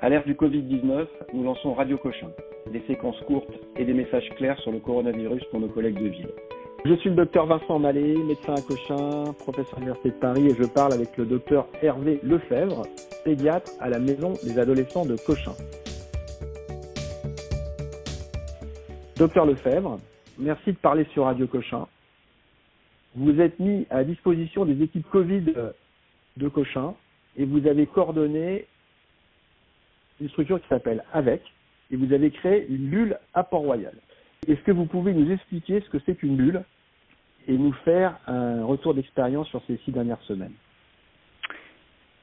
À l'ère du Covid-19, nous lançons Radio Cochin, des séquences courtes et des messages clairs sur le coronavirus pour nos collègues de ville. Je suis le docteur Vincent Mallet, médecin à Cochin, professeur à l'Université de Paris et je parle avec le docteur Hervé Lefebvre, pédiatre à la maison des adolescents de Cochin. Docteur Lefebvre, merci de parler sur Radio Cochin. Vous êtes mis à disposition des équipes Covid de Cochin et vous avez coordonné une structure qui s'appelle AVEC et vous avez créé une bulle à Port-Royal. Est-ce que vous pouvez nous expliquer ce que c'est qu'une bulle et nous faire un retour d'expérience sur ces six dernières semaines?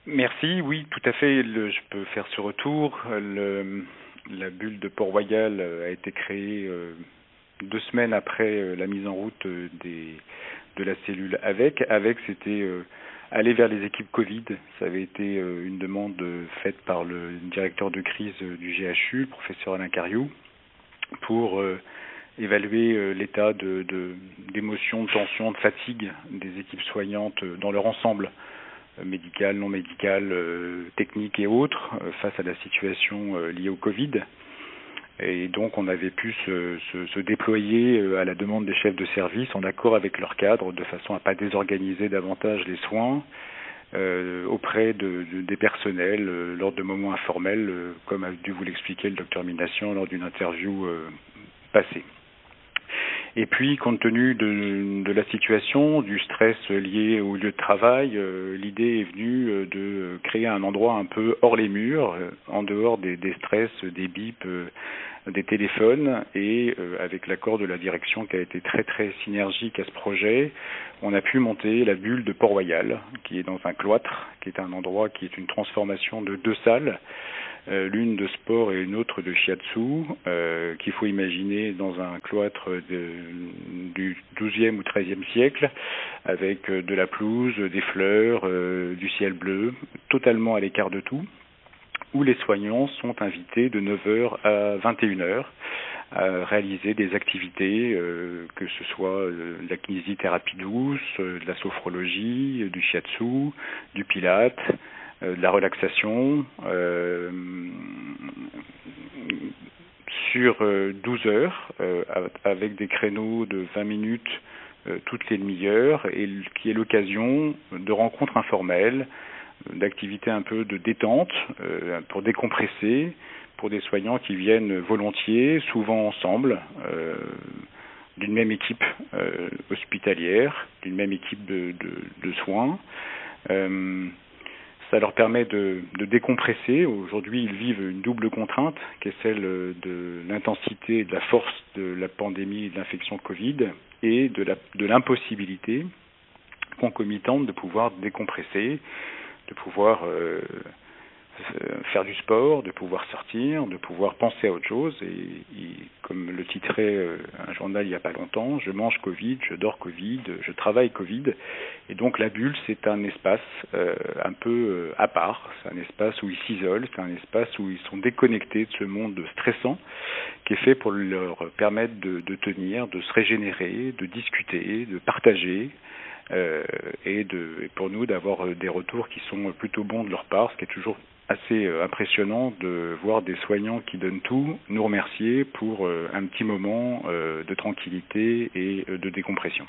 Merci, oui, tout à fait. je peux faire ce retour. la bulle de Port-Royal a été créée euh, deux semaines après euh, la mise en route euh, de la cellule AVEC. AVEC, c'était aller vers les équipes Covid. Ça avait été une demande faite par le directeur de crise du GHU, le professeur Alain Cariou, pour évaluer euh, l'état d'émotion, de, tension, de fatigue des équipes soignantes euh, dans leur ensemble euh, médical, non médical, technique et autres face à la situation liée au Covid. Et donc on avait pu se, déployer à la demande des chefs de service en accord avec leur cadre de façon à pas désorganiser davantage les soins euh, auprès de, de, des personnels lors de moments informels, comme a dû vous l'expliquer le docteur Mination lors d'une interview passée. Et puis, compte tenu de, de, la situation, du stress lié au lieu de travail, euh, l'idée est venue euh, de créer un endroit un peu hors les murs, euh, en dehors des, des, stress, des bips, des téléphones, et avec l'accord de la direction qui a été très très synergique à ce projet, on a pu monter la bulle de Port-Royal, qui est dans un cloître, qui est un endroit qui est une transformation de deux salles. Euh, l'une de sport et une autre de shiatsu, euh, qu'il faut imaginer dans un cloître du XIIe ou XIIIe siècle, avec euh, de la pelouse, des fleurs, du ciel bleu, totalement à l'écart de tout, où les soignants sont invités de 9h à 21h à réaliser des activités, que ce soit de la kinésithérapie douce, de la sophrologie, du shiatsu, du pilate, de la relaxation euh, sur 12 euh, heures avec des créneaux de 20 minutes toutes les demi-heures et qui est l'occasion de rencontres informelles, d'activités un peu de détente pour décompresser pour des soignants qui viennent volontiers, souvent ensemble, d'une même équipe hospitalière, d'une même équipe de soins. Ça leur permet de, décompresser. Aujourd'hui, ils vivent une double contrainte, qui est celle de l'intensité de la force de la pandémie et de l'infection Covid, et de l'impossibilité concomitante de pouvoir décompresser, de pouvoir euh, euh, faire du sport, de pouvoir sortir, de pouvoir penser à autre chose. Et, comme le titrait euh, un journal il n'y a pas longtemps, je mange Covid, je dors Covid, je travaille Covid. Et donc la bulle, c'est un espace euh, un peu à part. C'est un espace où ils s'isolent, c'est un espace où ils sont déconnectés de ce monde stressant qui est fait pour leur permettre de, tenir, de se régénérer, de discuter, de partager. Euh, et pour nous d'avoir des retours qui sont plutôt bons de leur part, ce qui est toujours assez euh, impressionnant de voir des soignants qui donnent tout nous remercier pour euh, un petit moment euh, de tranquillité et de décompression.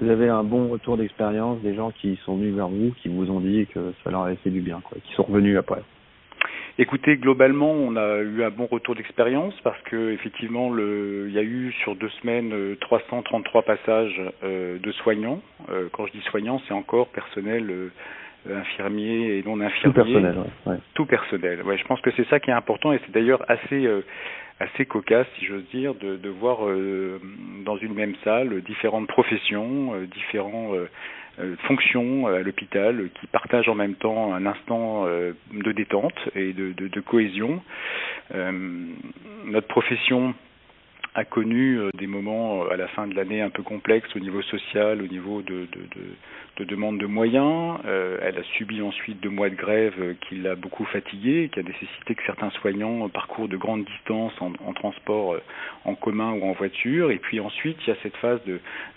Vous avez un bon retour d'expérience des gens qui sont venus vers vous, qui vous ont dit que ça leur avait fait du bien, quoi, qui sont revenus après. Écoutez, globalement, on a eu un bon retour d'expérience parce que effectivement, le, il y a eu sur deux semaines 333 passages de soignants. quand je dis soignants, c'est encore personnel infirmiers et non infirmiers. Tout personnel, ouais. Tout personnel. Ouais, je pense que c'est ça qui est important et c'est d'ailleurs assez euh, assez cocasse, si j'ose dire, de, de voir euh, dans une même salle différentes professions, euh, différents fonctions à l'hôpital qui partagent en même temps un instant de détente et de, de, de cohésion. notre profession a connu des moments à la fin de l'année un peu complexes au niveau social, au niveau de, de, de, de demande de moyens. Euh, elle a subi ensuite deux mois de grève euh, qui l'a beaucoup fatiguée, qui a nécessité que certains soignants parcourent de grandes distances en, transport euh, en commun ou en voiture. Et puis ensuite, il y a cette phase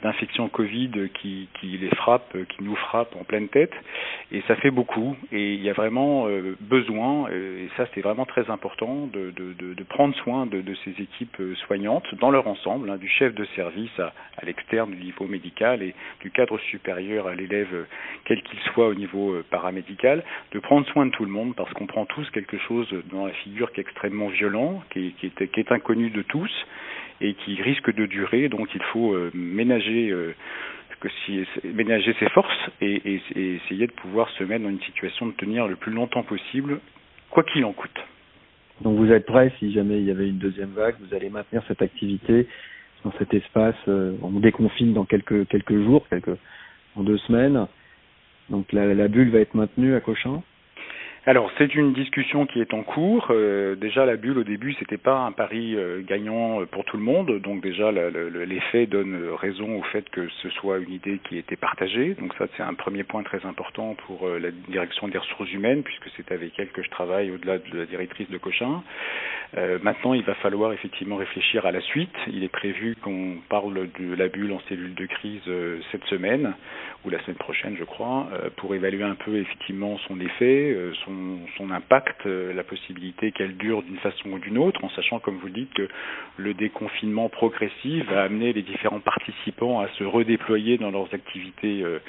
d'infection Covid qui, les frappe, qui nous frappe en pleine tête. Et ça fait beaucoup. Et il y a vraiment besoin, et ça c'est vraiment très important, de, prendre soin de, ces équipes soignantes dans leur ensemble, hein, du chef de service à, à l'externe du niveau médical et du cadre supérieur à l'élève, quel qu'il soit au niveau euh, paramédical, de prendre soin de tout le monde parce qu'on prend tous quelque chose dans la figure qui est extrêmement violent, qui, est, inconnu de tous et qui risque de durer. Donc il faut euh, ménager euh, ses forces et, essayer de pouvoir se mettre dans une situation de tenir le plus longtemps possible, quoi qu'il en coûte. Donc vous êtes prêt si jamais il y avait une deuxième vague, vous allez maintenir cette activité dans cet espace. on déconfine dans quelques quelques jours, quelques en deux semaines. Donc la, la bulle va être maintenue à Cochin alors c'est une discussion qui est en cours. Euh, déjà la bulle au début c'était pas un pari euh, gagnant euh, pour tout le monde, donc déjà l'effet donne raison au fait que ce soit une idée qui était partagée. Donc ça c'est un premier point très important pour la direction des ressources humaines puisque c'est avec elle que je travaille au-delà de la directrice de Cochin. maintenant il va falloir effectivement réfléchir à la suite. Il est prévu qu'on parle de la bulle en cellule de crise cette semaine ou la semaine prochaine je crois pour évaluer un peu effectivement son effet, son son, impact, euh, la possibilité qu'elle dure d'une façon ou d'une autre, en sachant, comme vous le dites, que le déconfinement progressif va amener les différents participants à se redéployer dans leurs activités euh,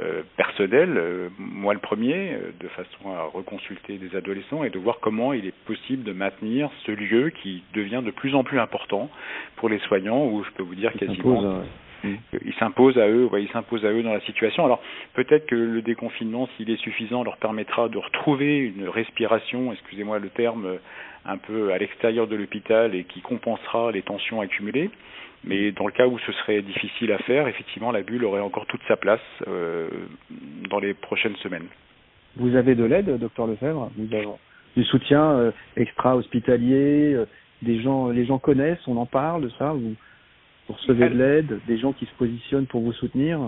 euh, personnelles, moi le premier, de façon à reconsulter des adolescents et de voir comment il est possible de maintenir ce lieu qui devient de plus en plus important pour les soignants, où je peux vous dire quasiment Mm. Ils s'imposent à eux, à eux dans la situation. Alors peut-être que le déconfinement, s'il est suffisant, leur permettra de retrouver une respiration, excusez-moi le terme, un peu à l'extérieur de l'hôpital et qui compensera les tensions accumulées. Mais dans le cas où ce serait difficile à faire, effectivement, la bulle aurait encore toute sa place euh, dans les prochaines semaines. Vous avez de l'aide, docteur Lefebvre? Nous du soutien euh, extra-hospitalier, euh, des gens, les gens connaissent, on en parle ça vous recevez de l'aide, des gens qui se positionnent pour vous soutenir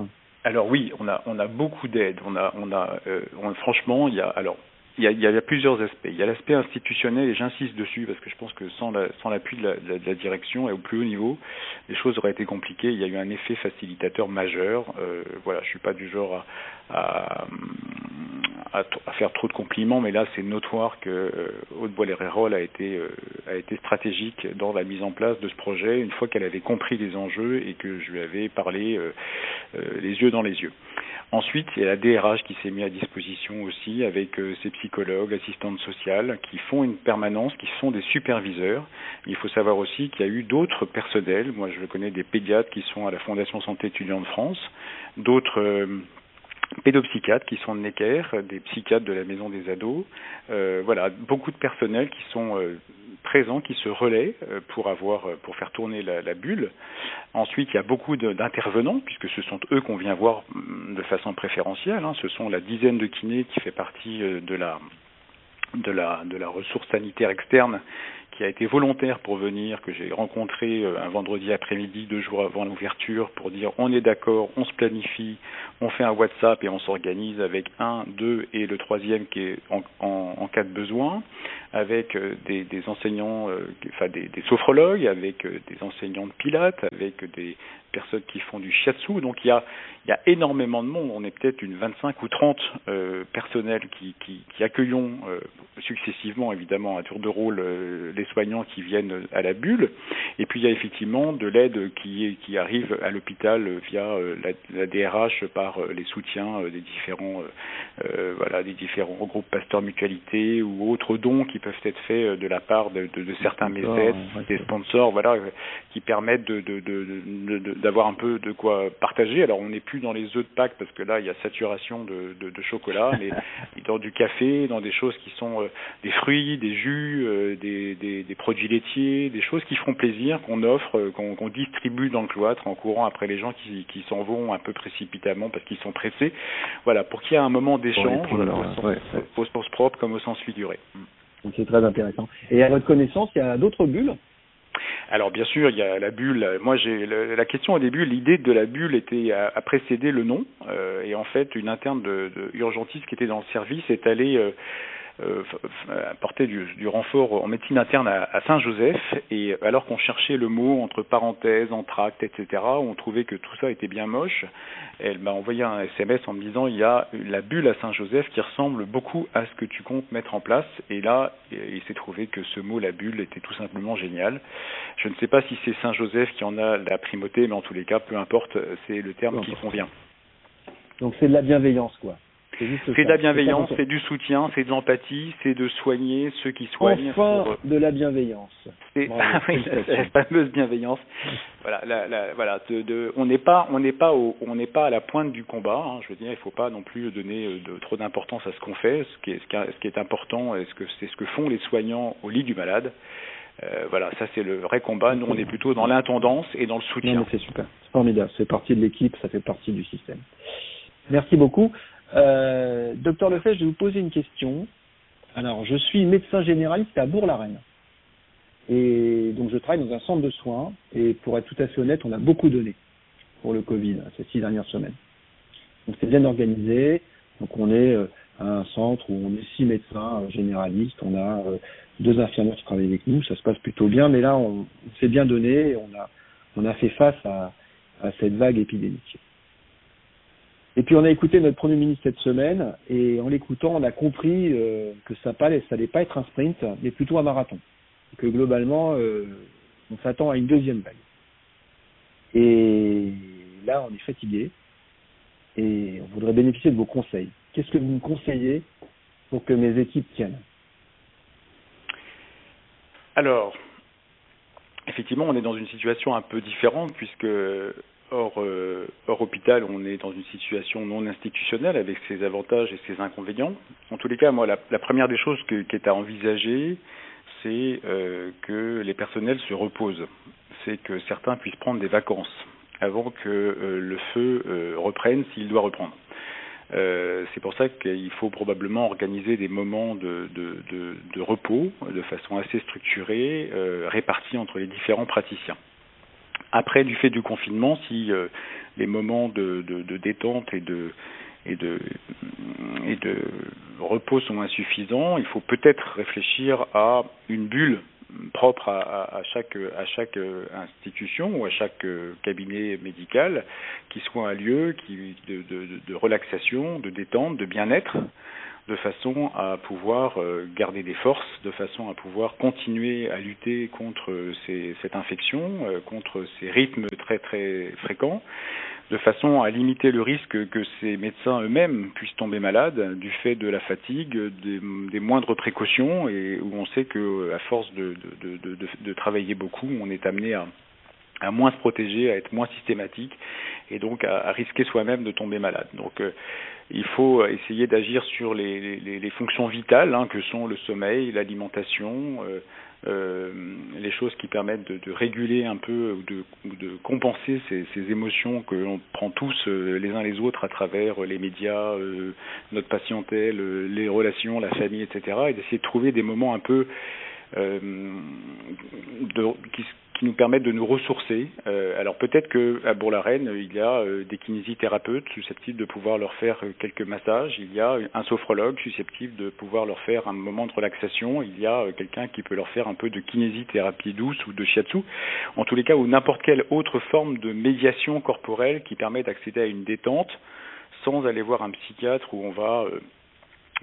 Alors oui, on a on a beaucoup d'aide. On a on a euh, franchement il y a alors il y, a, il y a plusieurs aspects. Il y a l'aspect institutionnel et j'insiste dessus parce que je pense que sans la, sans l'appui de la, de la, direction et au plus haut niveau, les choses auraient été compliquées. Il y a eu un effet facilitateur majeur. Euh, voilà, je suis pas du genre à, à, à, faire trop de compliments, mais là c'est notoire que euh, Haute a été euh, a été stratégique dans la mise en place de ce projet une fois qu'elle avait compris les enjeux et que je lui avais parlé euh, les yeux dans les yeux. Ensuite, il y a la DRH qui s'est mis à disposition aussi avec ses psychologues, assistantes sociales qui font une permanence, qui sont des superviseurs. Il faut savoir aussi qu'il y a eu d'autres personnels. Moi, je connais des pédiatres qui sont à la Fondation Santé étudiante de France, d'autres pédopsychiatres qui sont de Necker, des psychiatres de la maison des ados, euh, voilà, beaucoup de personnels qui sont euh, présents, qui se relaient euh, pour avoir, pour faire tourner la, la, bulle. Ensuite, il y a beaucoup d'intervenants puisque ce sont eux qu'on vient voir mm, de façon préférentielle. Hein. Ce sont la dizaine de kinés qui fait partie de la de la de la ressource sanitaire externe qui a été volontaire pour venir, que j'ai rencontré euh, un vendredi après-midi, deux jours avant l'ouverture, pour dire on est d'accord, on se planifie, on fait un WhatsApp et on s'organise avec un, deux et le troisième qui est en, cas de besoin, avec euh, des, des enseignants, euh, enfin des, des, sophrologues, avec des enseignants de pilates, avec des personnes qui font du shiatsu. Donc il y a, il y a énormément de monde. On est peut-être une 25 ou 30 euh, personnels qui, qui, qui accueillons euh, successivement, évidemment, à tour de rôle, euh, les soignants qui viennent à la bulle. Et puis il y a effectivement de l'aide qui, qui arrive à l'hôpital via euh, la, la, DRH par euh, les soutiens des différents, voilà, des différents groupes pasteurs mutualité ou autres dons qui peuvent être faits de la part de, de, de certains mécènes, des sponsors, voilà, qui permettent de, de, de d'avoir un peu de quoi partager. Alors on n'est plus dans les œufs de Pâques parce que là il y a saturation de, de, de chocolat, mais dans du café, dans des choses qui sont euh, des fruits, des jus, euh, des, des, des, produits laitiers, des choses qui font plaisir, qu'on offre, euh, qu'on qu distribue dans le cloître en courant après les gens qui, qui s'en vont un peu précipitamment parce qu'ils sont pressés. Voilà, pour qu'il y ait un moment d'échange, au sens propre comme au sens figuré. C'est très intéressant. Et à votre connaissance, il y a d'autres bulles Alors bien sûr, il y a la bulle. Moi, j'ai la question au début, l'idée de la bulle était à, précéder le nom, euh, et en fait, une interne de, de urgentiste qui était dans le service est allée euh, apporter du, du, renfort en médecine interne à, à Saint-Joseph et alors qu'on cherchait le mot entre parenthèses, entracte, etc., on trouvait que tout ça était bien moche. Elle m'a envoyé un SMS en me disant il y a la bulle à Saint-Joseph qui ressemble beaucoup à ce que tu comptes mettre en place et là il s'est trouvé que ce mot la bulle était tout simplement génial. Je ne sais pas si c'est Saint-Joseph qui en a la primauté mais en tous les cas peu importe c'est le terme qui convient. Donc c'est de la bienveillance quoi. C'est de la bienveillance, c'est du soutien, c'est de l'empathie, c'est de soigner ceux qui soignent. Enfin, pour... de la bienveillance. Ah oui, la, fameuse bienveillance. voilà, la, la, voilà. De, de, on n'est pas, on n'est pas, au, on n'est pas à la pointe du combat. Hein, je veux dire, il faut pas non plus donner euh, de, trop d'importance à ce qu'on fait. Ce qui est, ce qui est important, est ce que c'est ce que font les soignants au lit du malade. Euh, voilà, ça c'est le vrai combat. Nous, on est plutôt dans l'intendance et dans le soutien. C'est super, c'est formidable. C'est partie de l'équipe, ça fait partie du système. Merci beaucoup. Euh, docteur Lefebvre, je vais vous poser une question. Alors, je suis médecin généraliste à Bourg-la-Reine. Et donc, je travaille dans un centre de soins. Et pour être tout à fait honnête, on a beaucoup donné pour le Covid ces six dernières semaines. Donc, c'est bien organisé. Donc, on est euh, à un centre où on est six médecins euh, généralistes. On a deux infirmières qui travaillent avec nous. Ça se passe plutôt bien. Mais là, on, s'est bien donné. Et on a, on a fait face à, à cette vague épidémique. Et puis on a écouté notre Premier ministre cette semaine, et en l'écoutant, on a compris euh, que ça n'allait pas être un sprint, mais plutôt un marathon. Que globalement, euh, on s'attend à une deuxième vague. Et là, on est fatigué, et on voudrait bénéficier de vos conseils. Qu'est-ce que vous me conseillez pour que mes équipes tiennent? Alors, effectivement, on est dans une situation un peu différente, puisque Hors, euh, hors hôpital, on est dans une situation non institutionnelle avec ses avantages et ses inconvénients. En tous les cas, moi, la, première des choses qui est à envisager, c'est euh, que les personnels se reposent. C'est que certains puissent prendre des vacances avant que euh, le feu reprenne s'il doit reprendre. C'est pour ça qu'il faut probablement organiser des moments de repos de façon assez structurée, euh, répartis entre les différents praticiens. Après, du fait du confinement, si euh, les moments de, détente et de, et de, repos sont insuffisants, il faut peut-être réfléchir à une bulle propre à, chaque, euh, institution ou à chaque euh, cabinet médical qui soit un lieu de, de relaxation, de détente, de bien-être de façon à pouvoir euh, garder des forces, de façon à pouvoir continuer à lutter contre ces, cette infection, euh, contre ces rythmes très très fréquents, de façon à limiter le risque que ces médecins eux-mêmes puissent tomber malades du fait de la fatigue, des, des, moindres précautions, et où on sait que à force de, de, de, de travailler beaucoup, on est amené à, à moins se protéger, à être moins systématique et donc à, à risquer soi-même de tomber malade. Donc euh, il faut essayer d'agir sur les, fonctions vitales hein, que sont le sommeil, l'alimentation, euh, euh, les choses qui permettent de, réguler un peu ou de, de compenser ces, émotions que l'on prend tous euh, les uns les autres à travers les médias, notre patientèle, les relations, la famille, etc. et d'essayer de trouver des moments un peu de, qui, qui nous permettent de nous ressourcer. Euh, alors peut-être qu'à Bourg-la-Reine, il y a euh, des kinésithérapeutes susceptibles de pouvoir leur faire euh, quelques massages, il y a un sophrologue susceptible de pouvoir leur faire un moment de relaxation, il y a euh, quelqu'un qui peut leur faire un peu de kinésithérapie douce ou de shiatsu, en tous les cas ou n'importe quelle autre forme de médiation corporelle qui permet d'accéder à une détente sans aller voir un psychiatre où on va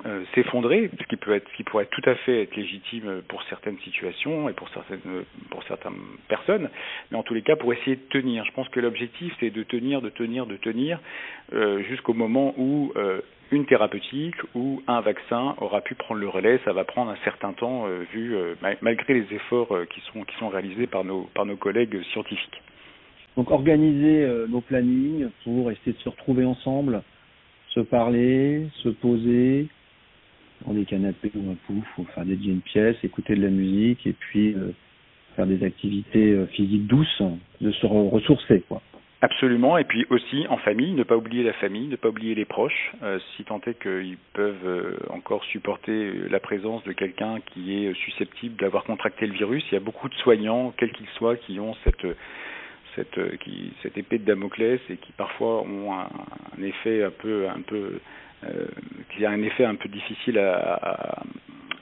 euh, s'effondrer, ce qui peut être, ce qui pourrait tout à fait être légitime pour certaines situations et pour certaines, pour certaines personnes, mais en tous les cas pour essayer de tenir. Je pense que l'objectif c'est de tenir, de tenir, de tenir euh, jusqu'au moment où euh, une thérapeutique ou un vaccin aura pu prendre le relais. Ça va prendre un certain temps vu malgré les efforts qui sont qui sont réalisés par nos par nos collègues scientifiques. Donc organiser nos plannings pour essayer de se retrouver ensemble, se parler, se poser, dans des canapés ou un pouf, ou faire dédier une pièce, écouter de la musique et puis euh, faire des activités euh, physiques douces, de se ressourcer quoi. Absolument, et puis aussi en famille, ne pas oublier la famille, ne pas oublier les proches, euh, si tant est qu'ils peuvent encore supporter la présence de quelqu'un qui est susceptible d'avoir contracté le virus. Il y a beaucoup de soignants, quels qu'ils soient, qui ont cette cette épée de Damoclès et qui parfois ont un, un effet un peu un peu qui a un effet un peu difficile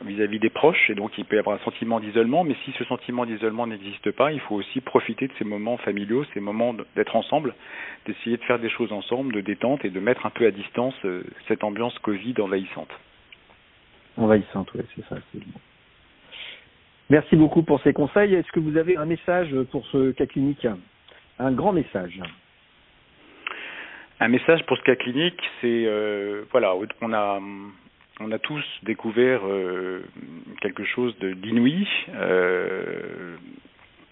vis-à-vis des proches et donc il peut y avoir un sentiment d'isolement mais si ce sentiment d'isolement n'existe pas il faut aussi profiter de ces moments familiaux ces moments d'être ensemble d'essayer de faire des choses ensemble de détente et de mettre un peu à distance euh, cette ambiance Covid envahissante. Envahissante oui c'est ça c'est merci beaucoup pour ces conseils. Est-ce que vous avez un message pour ce cas clinique? Un grand message un message pour ce cas clinique, c'est euh, voilà, on a on a tous découvert euh, quelque chose d'inouï. Euh,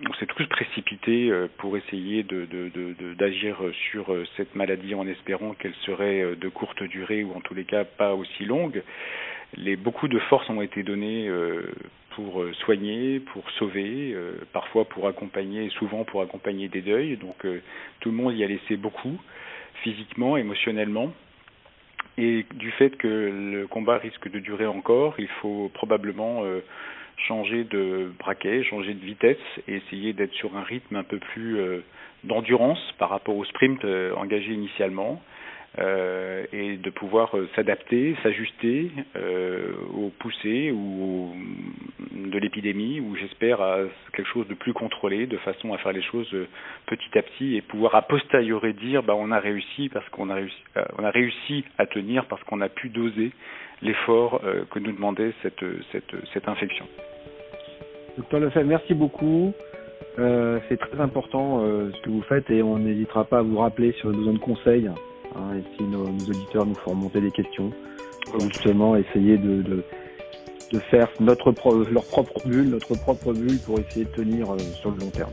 on s'est tous précipités euh, pour essayer de, d'agir de, de, sur euh, cette maladie en espérant qu'elle serait euh, de courte durée ou en tous les cas pas aussi longue. Les, beaucoup de forces ont été données pour soigner, pour sauver, parfois pour accompagner, souvent pour accompagner des deuils. Donc tout le monde y a laissé beaucoup physiquement, émotionnellement. Et du fait que le combat risque de durer encore, il faut probablement euh, changer de braquet, changer de vitesse et essayer d'être sur un rythme un peu plus euh, d'endurance par rapport au sprint euh, engagé initialement euh, et de pouvoir euh, s'adapter, s'ajuster euh, aux poussées ou de l'épidémie, ou j'espère à quelque chose de plus contrôlé, de façon à faire les choses petit à petit et pouvoir a posteriori dire bah on a réussi parce qu'on a réussi, on a réussi à tenir parce qu'on a pu doser l'effort que nous demandait cette, cette, cette infection. Docteur Lefebvre, merci beaucoup. C'est très important ce que vous faites et on n'hésitera pas à vous rappeler sur le besoin de conseils hein, et si nos, nos, auditeurs nous font remonter des questions pour justement essayer de, de, de faire notre pro leur propre bulle, notre propre bulle pour essayer de tenir euh, sur le long terme.